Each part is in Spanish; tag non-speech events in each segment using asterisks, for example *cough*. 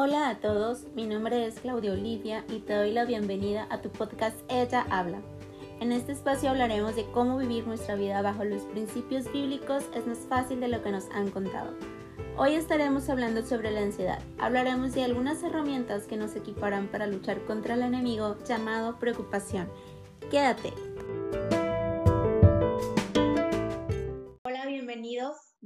Hola a todos, mi nombre es Claudia Olivia y te doy la bienvenida a tu podcast Ella Habla. En este espacio hablaremos de cómo vivir nuestra vida bajo los principios bíblicos es más fácil de lo que nos han contado. Hoy estaremos hablando sobre la ansiedad. Hablaremos de algunas herramientas que nos equiparán para luchar contra el enemigo llamado preocupación. Quédate.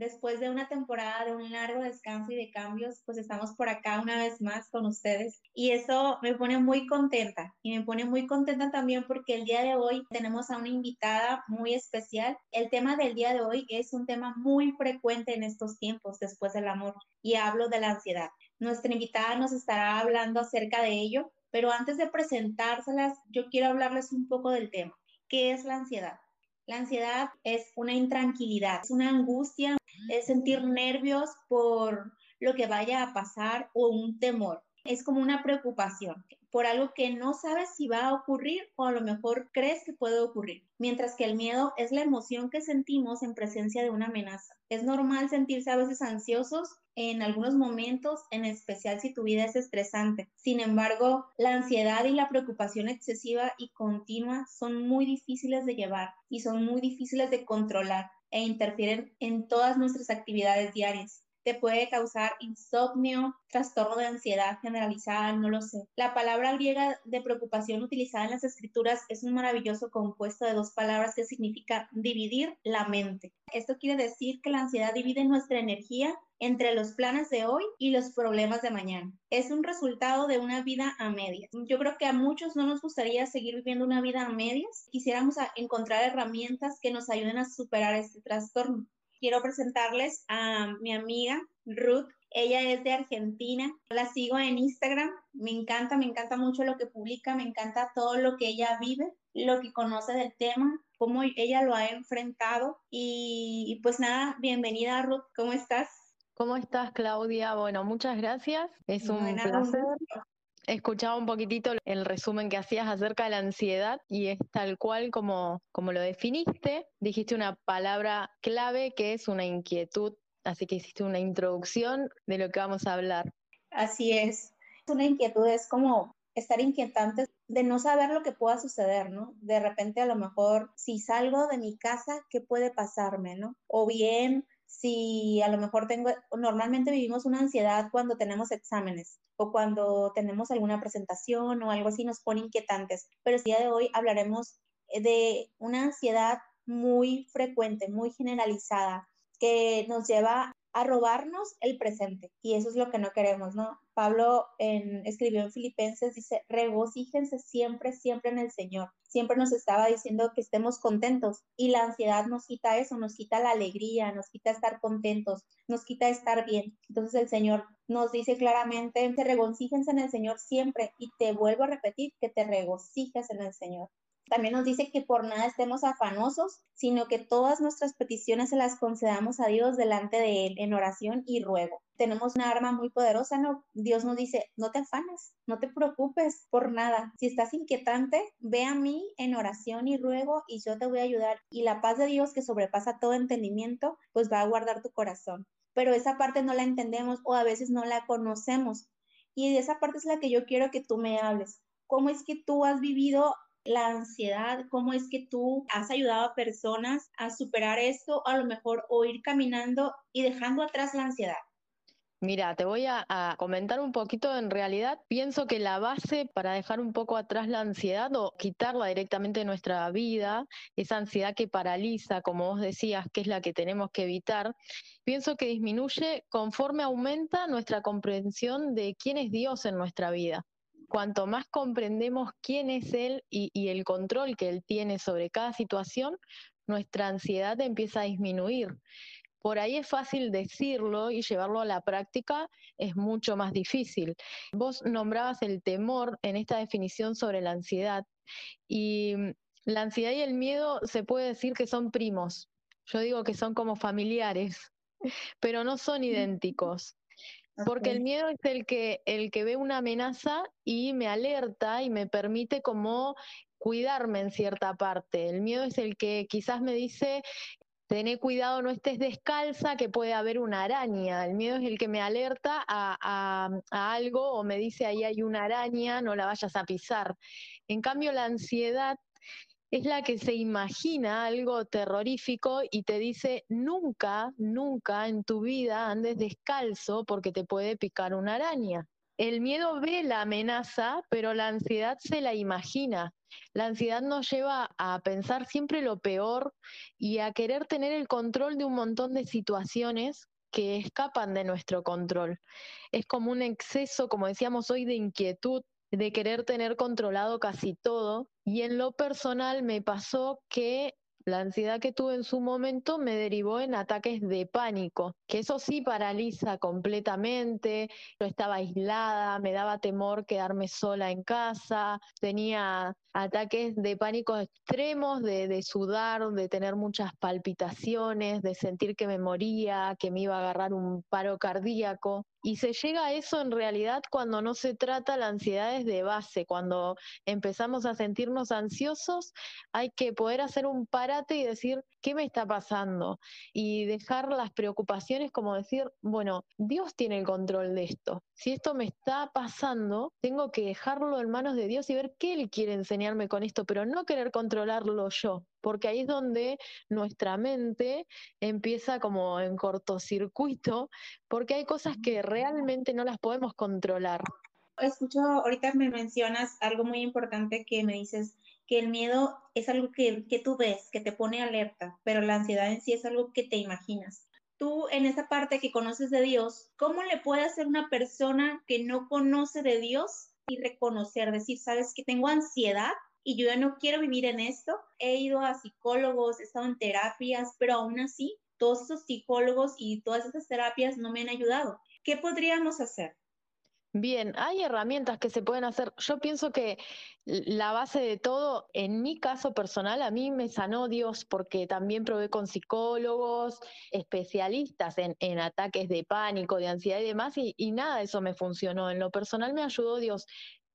Después de una temporada de un largo descanso y de cambios, pues estamos por acá una vez más con ustedes y eso me pone muy contenta y me pone muy contenta también porque el día de hoy tenemos a una invitada muy especial. El tema del día de hoy es un tema muy frecuente en estos tiempos después del amor y hablo de la ansiedad. Nuestra invitada nos estará hablando acerca de ello, pero antes de presentárselas, yo quiero hablarles un poco del tema. ¿Qué es la ansiedad? La ansiedad es una intranquilidad, es una angustia, es sentir nervios por lo que vaya a pasar o un temor. Es como una preocupación por algo que no sabes si va a ocurrir o a lo mejor crees que puede ocurrir. Mientras que el miedo es la emoción que sentimos en presencia de una amenaza. Es normal sentirse a veces ansiosos en algunos momentos, en especial si tu vida es estresante. Sin embargo, la ansiedad y la preocupación excesiva y continua son muy difíciles de llevar y son muy difíciles de controlar e interfieren en todas nuestras actividades diarias te puede causar insomnio, trastorno de ansiedad generalizada, no lo sé. La palabra griega de preocupación utilizada en las escrituras es un maravilloso compuesto de dos palabras que significa dividir la mente. Esto quiere decir que la ansiedad divide nuestra energía entre los planes de hoy y los problemas de mañana. Es un resultado de una vida a medias. Yo creo que a muchos no nos gustaría seguir viviendo una vida a medias. Quisiéramos encontrar herramientas que nos ayuden a superar este trastorno quiero presentarles a mi amiga Ruth. Ella es de Argentina. La sigo en Instagram. Me encanta, me encanta mucho lo que publica, me encanta todo lo que ella vive, lo que conoce del tema, cómo ella lo ha enfrentado. Y, pues nada, bienvenida Ruth, ¿cómo estás? ¿Cómo estás, Claudia? Bueno, muchas gracias. Es un placer escuchaba un poquitito el resumen que hacías acerca de la ansiedad y es tal cual como, como lo definiste. Dijiste una palabra clave que es una inquietud, así que hiciste una introducción de lo que vamos a hablar. Así es. Una inquietud es como estar inquietante de no saber lo que pueda suceder, ¿no? De repente a lo mejor si salgo de mi casa, ¿qué puede pasarme, ¿no? O bien si a lo mejor tengo, normalmente vivimos una ansiedad cuando tenemos exámenes o cuando tenemos alguna presentación o algo así, nos pone inquietantes. Pero el día de hoy hablaremos de una ansiedad muy frecuente, muy generalizada, que nos lleva a robarnos el presente. Y eso es lo que no queremos, ¿no? Pablo escribió en Filipenses, dice, regocíjense siempre, siempre en el Señor. Siempre nos estaba diciendo que estemos contentos y la ansiedad nos quita eso, nos quita la alegría, nos quita estar contentos, nos quita estar bien. Entonces el Señor nos dice claramente, regocíjense en el Señor siempre y te vuelvo a repetir que te regocijes en el Señor. También nos dice que por nada estemos afanosos, sino que todas nuestras peticiones se las concedamos a Dios delante de Él en oración y ruego. Tenemos una arma muy poderosa, ¿no? Dios nos dice, no te afanes, no te preocupes por nada. Si estás inquietante, ve a mí en oración y ruego y yo te voy a ayudar. Y la paz de Dios que sobrepasa todo entendimiento, pues va a guardar tu corazón. Pero esa parte no la entendemos o a veces no la conocemos. Y de esa parte es la que yo quiero que tú me hables. ¿Cómo es que tú has vivido la ansiedad, cómo es que tú has ayudado a personas a superar esto, a lo mejor o ir caminando y dejando atrás la ansiedad. Mira, te voy a, comentar un poquito. En realidad, pienso que la base para dejar un poco atrás la ansiedad o quitarla directamente de nuestra vida, esa ansiedad que paraliza, como vos decías, que es la que tenemos que evitar, pienso que disminuye conforme aumenta nuestra comprensión de quién es Dios en nuestra vida cuanto más comprendemos quién es Él y, el control que Él tiene sobre cada situación, nuestra ansiedad empieza a disminuir. Por ahí es fácil decirlo y llevarlo a la práctica es mucho más difícil. Vos nombrabas el temor en esta definición sobre la ansiedad y la ansiedad y el miedo se puede decir que son primos. Yo digo que son como familiares, *laughs* pero no son idénticos. Porque el miedo es el que, el que ve una amenaza y me alerta y me permite como cuidarme en cierta parte. El miedo es el que quizás me dice, tené cuidado, no estés descalza, que puede haber una araña. El miedo es el que me alerta a, a, algo o me dice ahí hay una araña, no la vayas a pisar. En cambio, la ansiedad es la que se imagina algo terrorífico y te dice nunca, nunca en tu vida andes descalzo porque te puede picar una araña. El miedo ve la amenaza, pero la ansiedad se la imagina. La ansiedad nos lleva a pensar siempre lo peor y a querer tener el control de un montón de situaciones que escapan de nuestro control. Es como un exceso, como decíamos hoy, de inquietud, de querer tener controlado casi todo. Y en lo personal me pasó que la ansiedad que tuve en su momento me derivó en ataques de pánico, que eso sí paraliza completamente. Yo estaba aislada, me daba temor quedarme sola en casa, tenía ataques de pánico extremos, de, de, sudar, de tener muchas palpitaciones, de sentir que me moría, que me iba a agarrar un paro cardíaco. Y se llega a eso en realidad cuando no se trata la ansiedad desde base, cuando empezamos a sentirnos ansiosos, hay que poder hacer un parate y decir, ¿qué me está pasando? Y dejar las preocupaciones como decir, bueno, Dios tiene el control de esto. Si esto me está pasando, tengo que dejarlo en manos de Dios y ver qué Él quiere enseñarme con esto, pero no querer controlarlo yo porque ahí es donde nuestra mente empieza como en cortocircuito, porque hay cosas que realmente no las podemos controlar. Escucho, ahorita me mencionas algo muy importante que me dices, que el miedo es algo que, que tú ves, que te pone alerta, pero la ansiedad en sí es algo que te imaginas. Tú, en esa parte que conoces de Dios, ¿cómo le puede hacer una persona que no conoce de Dios y reconocer, decir, sabes que tengo ansiedad y yo ya no quiero vivir en esto. He ido a psicólogos, he estado en terapias, pero aún así, todos esos psicólogos y todas esas terapias no me han ayudado. ¿Qué podríamos hacer? Bien, hay herramientas que se pueden hacer. Yo pienso que la base de todo, en mi caso personal, a mí me sanó Dios porque también probé con psicólogos, especialistas en, ataques de pánico, de ansiedad y demás, y, y nada eso me funcionó. En lo personal me ayudó Dios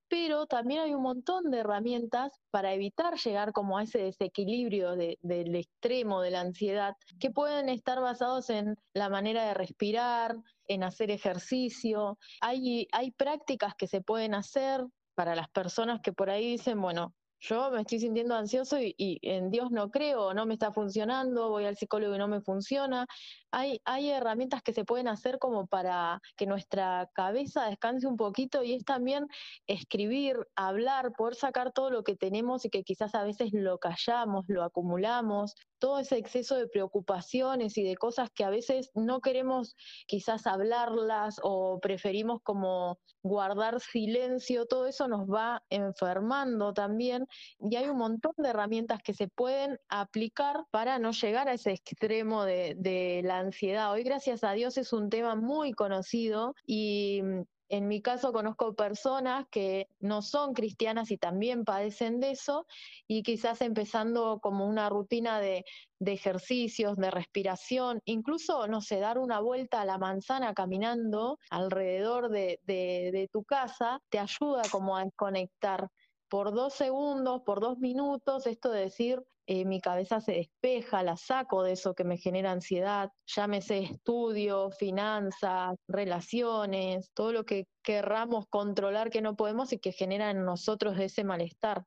pero también hay un montón de herramientas para evitar llegar como a ese desequilibrio del extremo de la ansiedad, que pueden estar basados en la manera de respirar, en hacer ejercicio. Hay, hay prácticas que se pueden hacer para las personas que por ahí dicen, bueno, yo me estoy sintiendo ansioso y, y, en Dios no creo, no me está funcionando, voy al psicólogo y no me funciona. Hay, hay herramientas que se pueden hacer como para que nuestra cabeza descanse un poquito y es también escribir, hablar, poder sacar todo lo que tenemos y que quizás a veces lo callamos, lo acumulamos, todo ese exceso de preocupaciones y de cosas que a veces no queremos quizás hablarlas o preferimos como guardar silencio, todo eso nos va enfermando también y hay un montón de herramientas que se pueden aplicar para no llegar a ese extremo de, de la ansiedad. Hoy, gracias a Dios, es un tema muy conocido y en mi caso conozco personas que no son cristianas y también padecen de eso y quizás empezando como una rutina de, ejercicios, de respiración, incluso, no sé, dar una vuelta a la manzana caminando alrededor de, de tu casa, te ayuda como a desconectar por dos segundos, por dos minutos, esto de decir, eh, mi cabeza se despeja, la saco de eso que me genera ansiedad, llámese estudio, finanzas, relaciones, todo lo que querramos controlar que no podemos y que genera en nosotros ese malestar.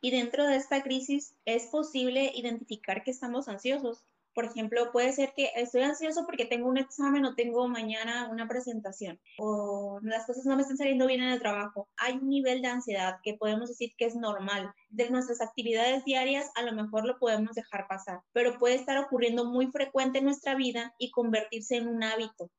Y dentro de esta crisis es posible identificar que estamos ansiosos. Por ejemplo, puede ser que estoy ansioso porque tengo un examen o tengo mañana una presentación o las cosas no me están saliendo bien en el trabajo. Hay un nivel de ansiedad que podemos decir que es normal. De nuestras actividades diarias a lo mejor lo podemos dejar pasar, pero puede estar ocurriendo muy frecuente en nuestra vida y convertirse en un hábito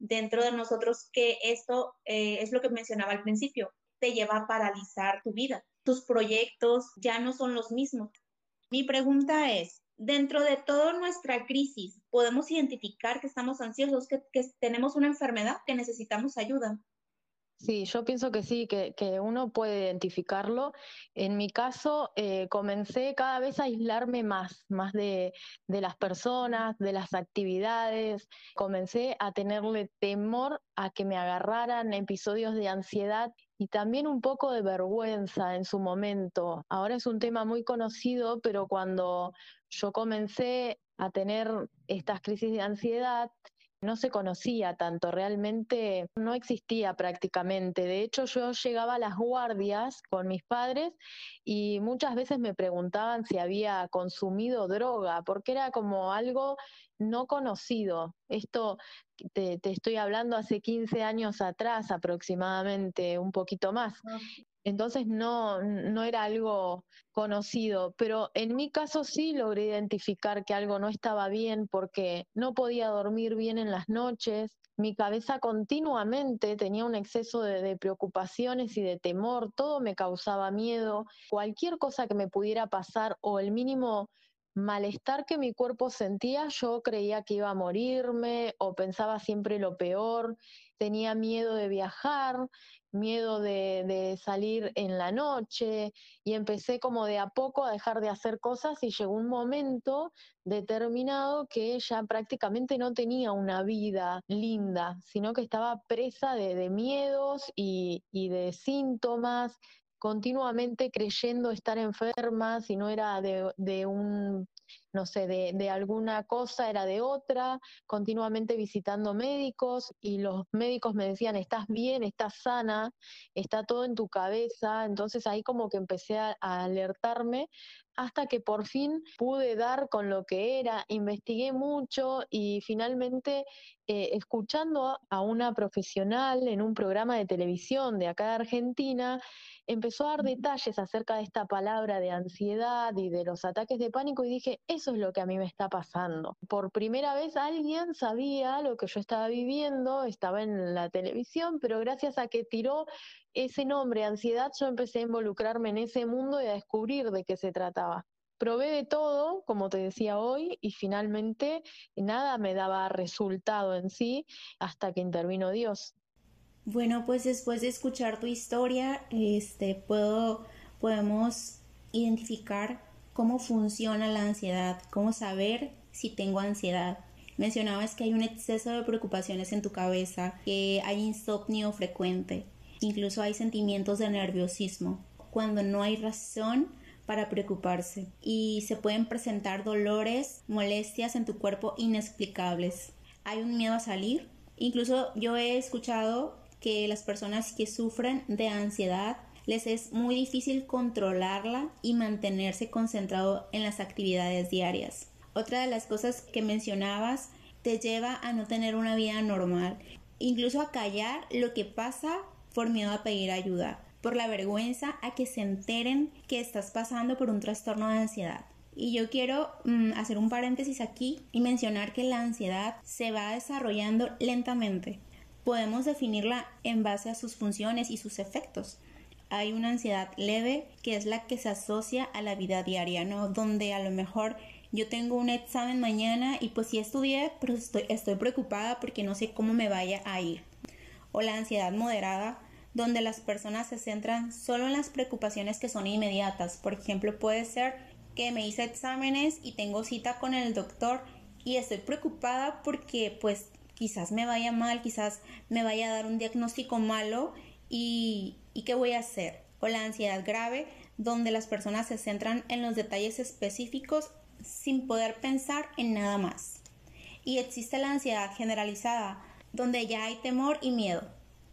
dentro de nosotros que esto eh, es lo que mencionaba al principio, te lleva a paralizar tu vida. Tus proyectos ya no son los mismos. Mi pregunta es, dentro de toda nuestra crisis, podemos identificar que estamos ansiosos, que, tenemos una enfermedad, que necesitamos ayuda. Sí, yo pienso que sí, que, uno puede identificarlo. En mi caso, eh, comencé cada vez a aislarme más, más de, de, las personas, de las actividades. Comencé a tenerle temor a que me agarraran episodios de ansiedad y también un poco de vergüenza en su momento. Ahora es un tema muy conocido, pero cuando yo comencé a tener estas crisis de ansiedad no se conocía tanto, realmente no existía prácticamente. De hecho, yo llegaba a las guardias con mis padres y muchas veces me preguntaban si había consumido droga, porque era como algo no conocido. Esto te, estoy hablando hace 15 años atrás aproximadamente, un poquito más. Entonces no, no era algo conocido, pero en mi caso sí logré identificar que algo no estaba bien porque no podía dormir bien en las noches, mi cabeza continuamente tenía un exceso de, de, preocupaciones y de temor, todo me causaba miedo, cualquier cosa que me pudiera pasar o el mínimo malestar que mi cuerpo sentía, yo creía que iba a morirme o pensaba siempre lo peor, tenía miedo de viajar, miedo de, salir en la noche y empecé como de a poco a dejar de hacer cosas y llegó un momento determinado que ya prácticamente no tenía una vida linda, sino que estaba presa de, miedos y, y de síntomas continuamente creyendo estar enferma, si no era de, un, no sé, de, de, alguna cosa, era de otra, continuamente visitando médicos y los médicos me decían, estás bien, estás sana, está todo en tu cabeza, entonces ahí como que empecé a, alertarme hasta que por fin pude dar con lo que era, investigué mucho y finalmente eh, escuchando a una profesional en un programa de televisión de acá de Argentina, empezó a dar detalles acerca de esta palabra de ansiedad y de los ataques de pánico y dije, eso es lo que a mí me está pasando. Por primera vez alguien sabía lo que yo estaba viviendo, estaba en la televisión, pero gracias a que tiró ese nombre, ansiedad, yo empecé a involucrarme en ese mundo y a descubrir de qué se trataba. Probé de todo, como te decía hoy, y finalmente nada me daba resultado en sí hasta que intervino Dios. Bueno, pues después de escuchar tu historia, este, puedo, podemos identificar cómo funciona la ansiedad, cómo saber si tengo ansiedad. Mencionabas que hay un exceso de preocupaciones en tu cabeza, que hay insomnio frecuente, incluso hay sentimientos de nerviosismo, cuando no hay razón para preocuparse y se pueden presentar dolores, molestias en tu cuerpo inexplicables. Hay un miedo a salir. Incluso yo he escuchado que las personas que sufren de ansiedad les es muy difícil controlarla y mantenerse concentrado en las actividades diarias. Otra de las cosas que mencionabas te lleva a no tener una vida normal, incluso a callar lo que pasa por miedo a pedir ayuda, por la vergüenza a que se enteren que estás pasando por un trastorno de ansiedad. Y yo quiero mm, hacer un paréntesis aquí y mencionar que la ansiedad se va desarrollando lentamente podemos definirla en base a sus funciones y sus efectos. Hay una ansiedad leve que es la que se asocia a la vida diaria, ¿no? Donde a lo mejor yo tengo un examen mañana y pues sí estudié, pero estoy, estoy preocupada porque no sé cómo me vaya a ir. O la ansiedad moderada, donde las personas se centran solo en las preocupaciones que son inmediatas. Por ejemplo, puede ser que me hice exámenes y tengo cita con el doctor y estoy preocupada porque pues quizás me vaya mal, quizás me vaya a dar un diagnóstico malo y, y qué voy a hacer. O la ansiedad grave, donde las personas se centran en los detalles específicos sin poder pensar en nada más. Y existe la ansiedad generalizada, donde ya hay temor y miedo.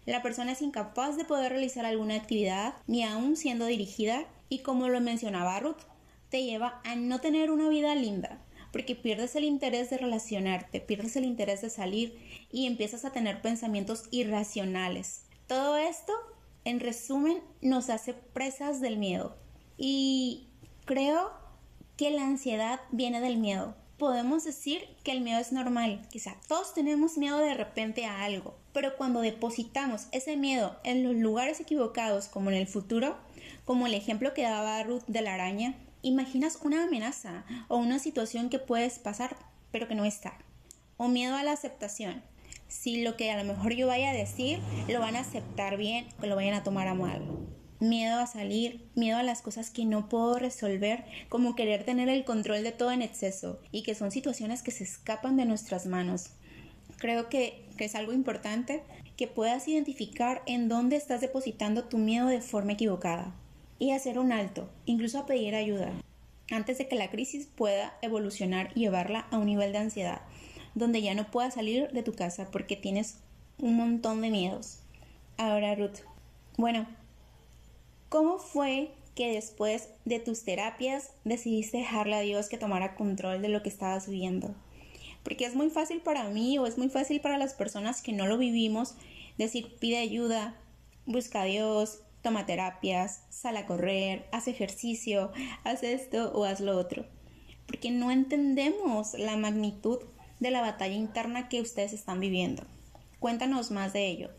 La persona es incapaz de poder realizar alguna actividad, ni aún siendo dirigida, y como lo mencionaba Ruth, te lleva a no tener una vida linda, porque pierdes el interés de relacionarte, pierdes el interés de salir y empiezas a tener pensamientos irracionales. Todo esto, en resumen, nos hace presas del miedo. Y creo que la ansiedad viene del miedo. Podemos decir que el miedo es normal, quizá todos tenemos miedo de repente a algo, pero cuando depositamos ese miedo en los lugares equivocados como en el futuro, como el ejemplo que daba Ruth de la araña, imaginas una amenaza o una situación que puedes pasar pero que no está. O miedo a la aceptación. Si lo que a lo mejor yo vaya a decir lo van a aceptar bien o lo vayan a tomar a mal. Miedo a salir, miedo a las cosas que no puedo resolver, como querer tener el control de todo en exceso y que son situaciones que se escapan de nuestras manos. Creo que, que es algo importante que puedas identificar en dónde estás depositando tu miedo de forma equivocada y hacer un alto, incluso a pedir ayuda. antes de que la crisis pueda evolucionar y llevarla a un nivel de ansiedad, donde ya no puedas salir de tu casa porque tienes un montón de miedos. Ahora, Ruth, bueno, ¿cómo fue que después de tus terapias decidiste dejarle a Dios que tomara control de lo que estabas viviendo? Porque es muy fácil para mí o es muy fácil para las personas que no lo vivimos decir pide ayuda, busca a Dios, toma terapias, sal a correr, haz ejercicio, haz esto o haz lo otro. Porque no entendemos la magnitud de la batalla interna que ustedes están viviendo. Cuéntanos más de ello.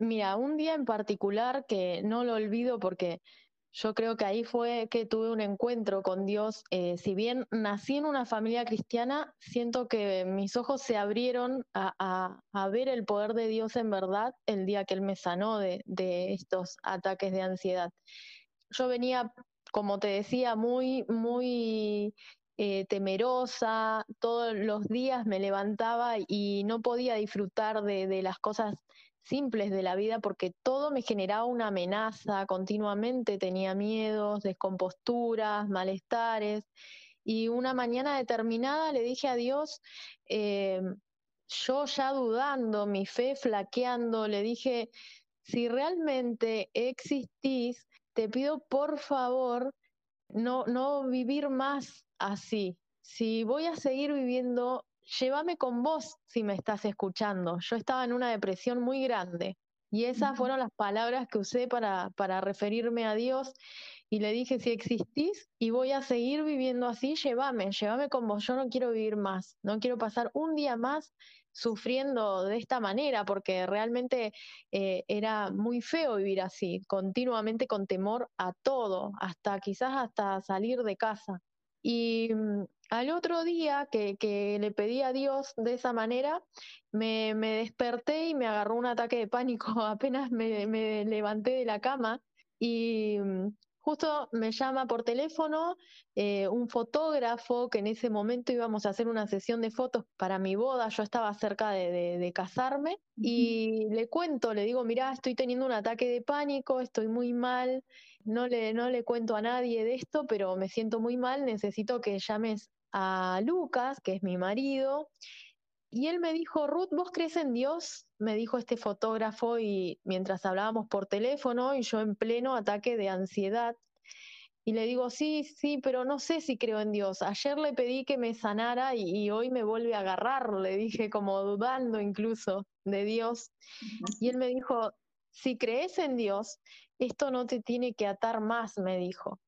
Mira, un día en particular que no lo olvido porque yo creo que ahí fue que tuve un encuentro con Dios. Eh, si bien nací en una familia cristiana, siento que mis ojos se abrieron a, ver el poder de Dios en verdad el día que Él me sanó de, estos ataques de ansiedad. Yo venía, como te decía, muy, muy eh, temerosa, todos los días me levantaba y no podía disfrutar de, de las cosas simples de la vida porque todo me generaba una amenaza continuamente, tenía miedos, descomposturas, malestares. Y una mañana determinada le dije a Dios, eh, yo ya dudando, mi fe flaqueando, le dije, si realmente existís, te pido por favor no, no vivir más así. Si voy a seguir viviendo llévame con vos si me estás escuchando. Yo estaba en una depresión muy grande y esas fueron las palabras que usé para, para referirme a Dios y le dije, si existís y voy a seguir viviendo así, llévame, llévame con vos, yo no quiero vivir más, no quiero pasar un día más sufriendo de esta manera, porque realmente eh, era muy feo vivir así, continuamente con temor a todo, hasta quizás hasta salir de casa. Y mm, al otro día que, le pedí a Dios de esa manera, me, desperté y me agarró un ataque de pánico. *laughs* Apenas me, me levanté de la cama y mm, justo me llama por teléfono eh, un fotógrafo que en ese momento íbamos a hacer una sesión de fotos para mi boda, yo estaba cerca de, casarme y le cuento, le digo, mira, estoy teniendo un ataque de pánico, estoy muy mal, no le, no le cuento a nadie de esto, pero me siento muy mal, necesito que llames a Lucas, que es mi marido, y él me dijo, Ruth, ¿vos crees en Dios? Me dijo este fotógrafo y mientras hablábamos por teléfono y yo en pleno ataque de ansiedad. Y le digo, sí, sí, pero no sé si creo en Dios. Ayer le pedí que me sanara y, hoy me vuelve a agarrar, le dije como dudando incluso de Dios. Y él me dijo, si crees en Dios, esto no te tiene que atar más, me dijo.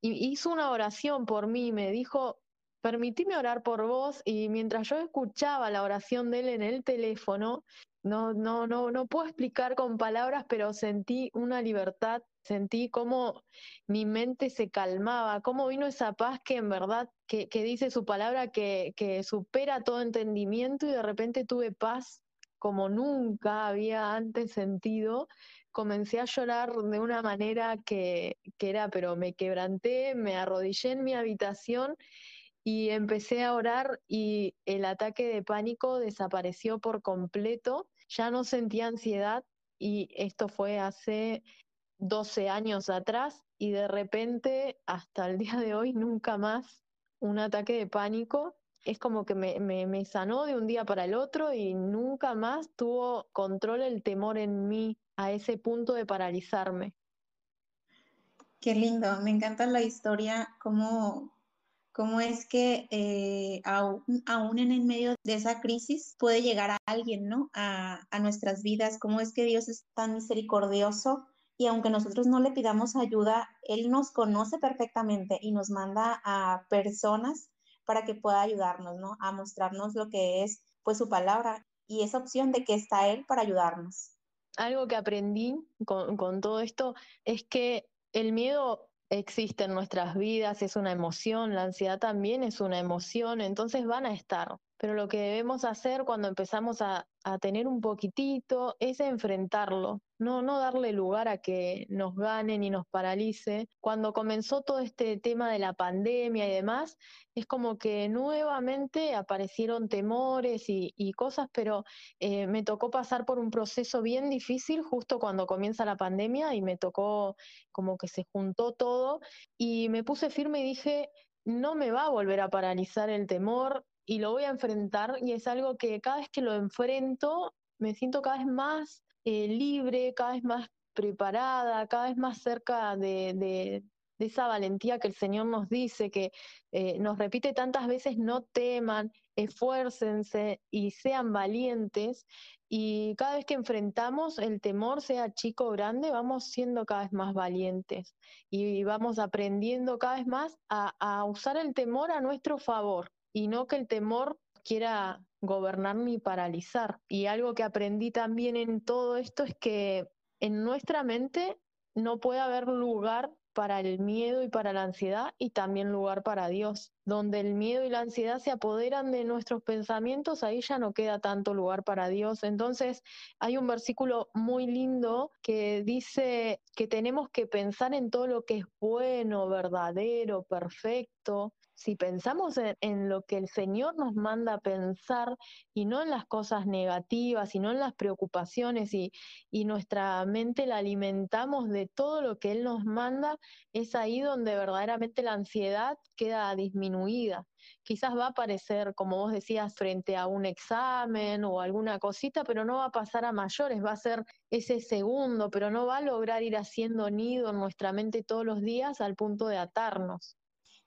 Y hizo una oración por mí, me dijo, permitíme orar por vos y mientras yo escuchaba la oración de él en el teléfono, no, no, no, no puedo explicar con palabras, pero sentí una libertad, sentí cómo mi mente se calmaba, cómo vino esa paz que en verdad, que, que dice su palabra, que, que supera todo entendimiento y de repente tuve paz como nunca había antes sentido, comencé a llorar de una manera que, que, era, pero me quebranté, me arrodillé en mi habitación y empecé a orar y el ataque de pánico desapareció por completo, ya no sentía ansiedad y esto fue hace 12 años atrás y de repente hasta el día de hoy nunca más un ataque de pánico. Es como que me, me, sanó de un día para el otro y nunca más tuvo control el temor en mí a ese punto de paralizarme. Qué lindo, me encanta la historia, cómo, cómo es que eh, aún, en el medio de esa crisis puede llegar a alguien, ¿no? A, nuestras vidas, cómo es que Dios es tan misericordioso y aunque nosotros no le pidamos ayuda, Él nos conoce perfectamente y nos manda a personas para que pueda ayudarnos, ¿no? A mostrarnos lo que es, pues, su palabra y esa opción de que está Él para ayudarnos. Algo que aprendí con, con todo esto es que el miedo existe en nuestras vidas, es una emoción, la ansiedad también es una emoción, entonces van a estar, pero lo que debemos hacer cuando empezamos a, tener un poquitito es enfrentarlo, no, no darle lugar a que nos ganen y nos paralice. Cuando comenzó todo este tema de la pandemia y demás, es como que nuevamente aparecieron temores y, y cosas, pero eh, me tocó pasar por un proceso bien difícil justo cuando comienza la pandemia y me tocó como que se juntó todo y me puse firme y dije, no me va a volver a paralizar el temor, y lo voy a enfrentar y es algo que cada vez que lo enfrento me siento cada vez más eh, libre, cada vez más preparada, cada vez más cerca de, de, esa valentía que el Señor nos dice, que eh, nos repite tantas veces, no teman, esfuércense y sean valientes. Y cada vez que enfrentamos el temor, sea chico o grande, vamos siendo cada vez más valientes y vamos aprendiendo cada vez más a, a usar el temor a nuestro favor y no que el temor quiera gobernar ni paralizar. Y algo que aprendí también en todo esto es que en nuestra mente no puede haber lugar para el miedo y para la ansiedad y también lugar para Dios. Donde el miedo y la ansiedad se apoderan de nuestros pensamientos, ahí ya no queda tanto lugar para Dios. Entonces hay un versículo muy lindo que dice que tenemos que pensar en todo lo que es bueno, verdadero, perfecto, si pensamos en, lo que el Señor nos manda a pensar y no en las cosas negativas y no en las preocupaciones y, y nuestra mente la alimentamos de todo lo que Él nos manda, es ahí donde verdaderamente la ansiedad queda disminuida. Quizás va a aparecer, como vos decías, frente a un examen o alguna cosita, pero no va a pasar a mayores, va a ser ese segundo, pero no va a lograr ir haciendo nido en nuestra mente todos los días al punto de atarnos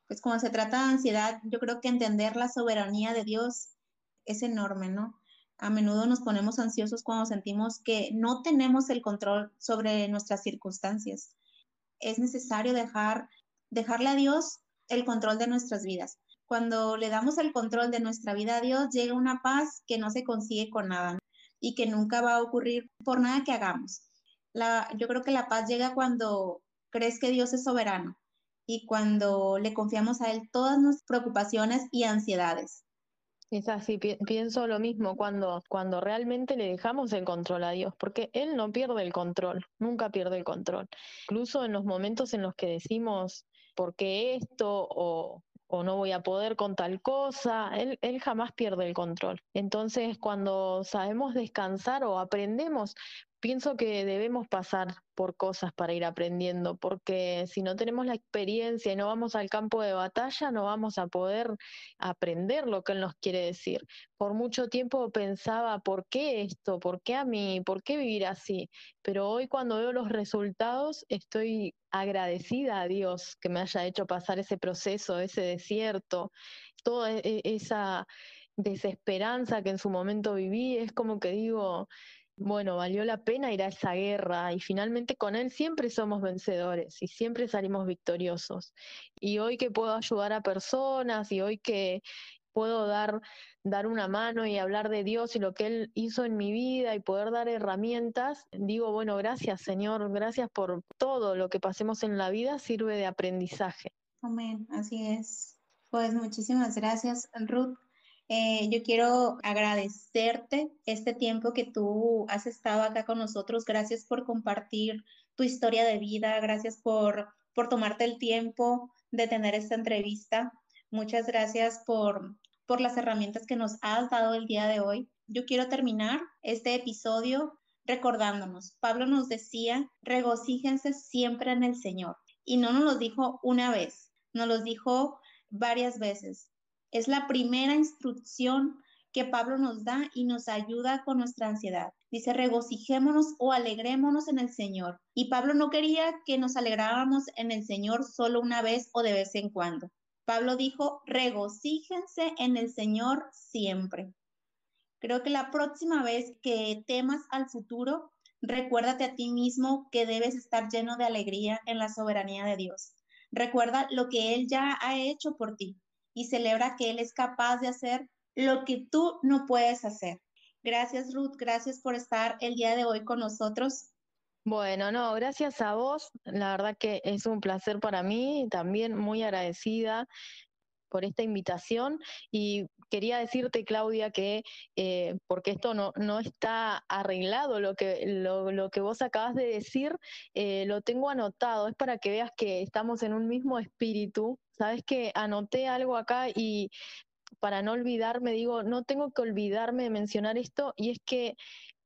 pues como se trata de ansiedad, yo creo que entender la soberanía de Dios es enorme, ¿no? A menudo nos ponemos ansiosos cuando sentimos que no tenemos el control sobre nuestras circunstancias. Es necesario dejar, dejarle a Dios el control de nuestras vidas. Cuando le damos el control de nuestra vida a Dios, llega una paz que no se consigue con nada y que nunca va a ocurrir por nada que hagamos. La, yo creo que la paz llega cuando crees que Dios es soberano, y cuando le confiamos a Él todas nuestras preocupaciones y ansiedades. Es así, pienso lo mismo cuando, cuando realmente le dejamos el control a Dios, porque Él no pierde el control, nunca pierde el control. Incluso en los momentos en los que decimos, ¿por qué esto? o, o no voy a poder con tal cosa, él, él jamás pierde el control. Entonces, cuando sabemos descansar o aprendemos, pienso que debemos pasar por cosas para ir aprendiendo, porque si no tenemos la experiencia y no vamos al campo de batalla, no vamos a poder aprender lo que Él nos quiere decir. Por mucho tiempo pensaba, ¿por qué esto? ¿Por qué a mí? ¿Por qué vivir así? Pero hoy cuando veo los resultados, estoy agradecida a Dios que me haya hecho pasar ese proceso, ese desierto, toda e, e, esa desesperanza que en su momento viví, es como que digo, bueno, valió la pena ir a esa guerra y finalmente con él siempre somos vencedores y siempre salimos victoriosos. Y hoy que puedo ayudar a personas y hoy que puedo dar, dar una mano y hablar de Dios y lo que Él hizo en mi vida y poder dar herramientas, digo, bueno, gracias Señor, gracias por todo lo que pasemos en la vida, sirve de aprendizaje. Amén, así es. Pues muchísimas gracias, Ruth. Eh, yo quiero agradecerte este tiempo que tú has estado acá con nosotros. Gracias por compartir tu historia de vida. Gracias por, por tomarte el tiempo de tener esta entrevista. Muchas gracias por, por las herramientas que nos has dado el día de hoy. Yo quiero terminar este episodio recordándonos. Pablo nos decía, regocíjense siempre en el Señor. Y no nos lo dijo una vez, nos lo dijo varias veces. Es la primera instrucción que Pablo nos da y nos ayuda con nuestra ansiedad. Dice, regocijémonos o alegrémonos en el Señor. Y Pablo no quería que nos alegráramos en el Señor solo una vez o de vez en cuando. Pablo dijo, regocíjense en el Señor siempre. Creo que la próxima vez que temas al futuro, recuérdate a ti mismo que debes estar lleno de alegría en la soberanía de Dios. Recuerda lo que Él ya ha hecho por ti y celebra que Él es capaz de hacer lo que tú no puedes hacer. Gracias Ruth, gracias por estar el día de hoy con nosotros. Bueno, no, gracias a vos. La verdad que es un placer para mí, también muy agradecida por esta invitación y quería decirte, Claudia, que eh, porque esto no, no está arreglado, lo que, lo, que vos acabas de decir, eh, lo tengo anotado, es para que veas que estamos en un mismo espíritu. Sabes que anoté algo acá y para no olvidarme, digo, no tengo que olvidarme de mencionar esto, y es que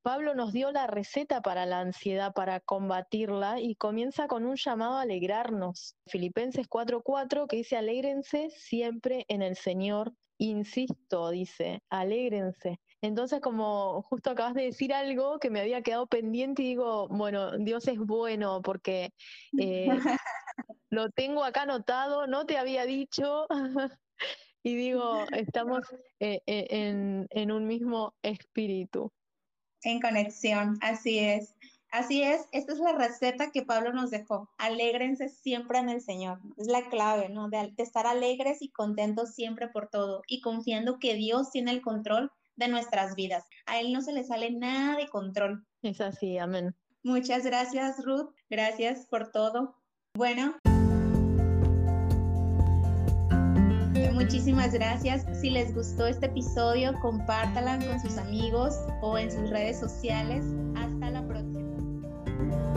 Pablo nos dio la receta para la ansiedad, para combatirla, y comienza con un llamado a alegrarnos. Filipenses 4:4, que dice, alégrense siempre en el Señor. Insisto, dice, alégrense. Entonces, como justo acabas de decir algo que me había quedado pendiente y digo, bueno, Dios es bueno porque eh, *laughs* lo tengo acá anotado, no te había dicho. *laughs* y digo, estamos eh, eh, en, en un mismo espíritu. En conexión, así es. Así es, esta es la receta que Pablo nos dejó. Alégrense siempre en el Señor. Es la clave, ¿no? De, estar alegres y contentos siempre por todo y confiando que Dios tiene el control de nuestras vidas. A Él no se le sale nada de control. Es así, amén. Muchas gracias, Ruth. Gracias por todo. Bueno. Muchísimas gracias. Si les gustó este episodio, compártalan con sus amigos o en sus redes sociales. Hasta la próxima.